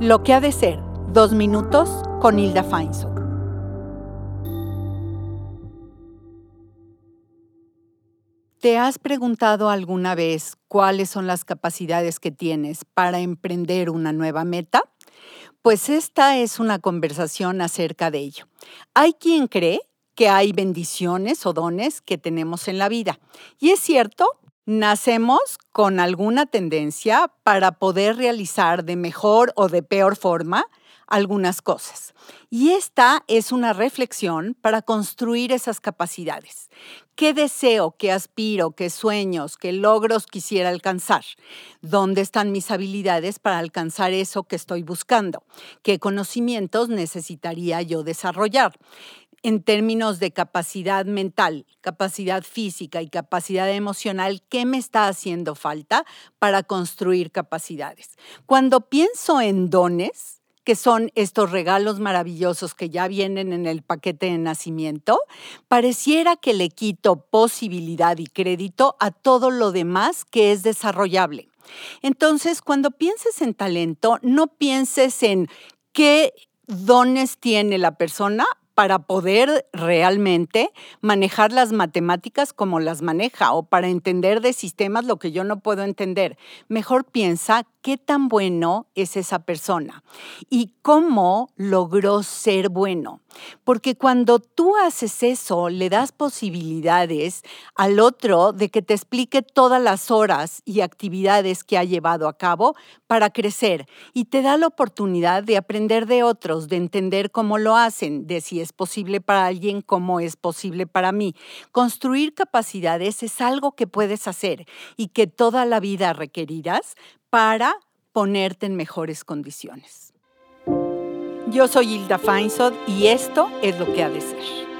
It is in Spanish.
Lo que ha de ser, dos minutos con Hilda Feinsohn. ¿Te has preguntado alguna vez cuáles son las capacidades que tienes para emprender una nueva meta? Pues esta es una conversación acerca de ello. Hay quien cree que hay bendiciones o dones que tenemos en la vida. Y es cierto, nacemos con alguna tendencia para poder realizar de mejor o de peor forma algunas cosas. Y esta es una reflexión para construir esas capacidades. ¿Qué deseo, qué aspiro, qué sueños, qué logros quisiera alcanzar? ¿Dónde están mis habilidades para alcanzar eso que estoy buscando? ¿Qué conocimientos necesitaría yo desarrollar? En términos de capacidad mental, capacidad física y capacidad emocional, ¿qué me está haciendo falta para construir capacidades? Cuando pienso en dones, que son estos regalos maravillosos que ya vienen en el paquete de nacimiento, pareciera que le quito posibilidad y crédito a todo lo demás que es desarrollable. Entonces, cuando pienses en talento, no pienses en qué dones tiene la persona para poder realmente manejar las matemáticas como las maneja o para entender de sistemas lo que yo no puedo entender. Mejor piensa qué tan bueno es esa persona y cómo logró ser bueno. Porque cuando tú haces eso, le das posibilidades al otro de que te explique todas las horas y actividades que ha llevado a cabo para crecer y te da la oportunidad de aprender de otros, de entender cómo lo hacen, de si es posible para alguien, cómo es posible para mí. Construir capacidades es algo que puedes hacer y que toda la vida requerirás para ponerte en mejores condiciones. Yo soy Hilda Feinsod y esto es lo que ha de ser.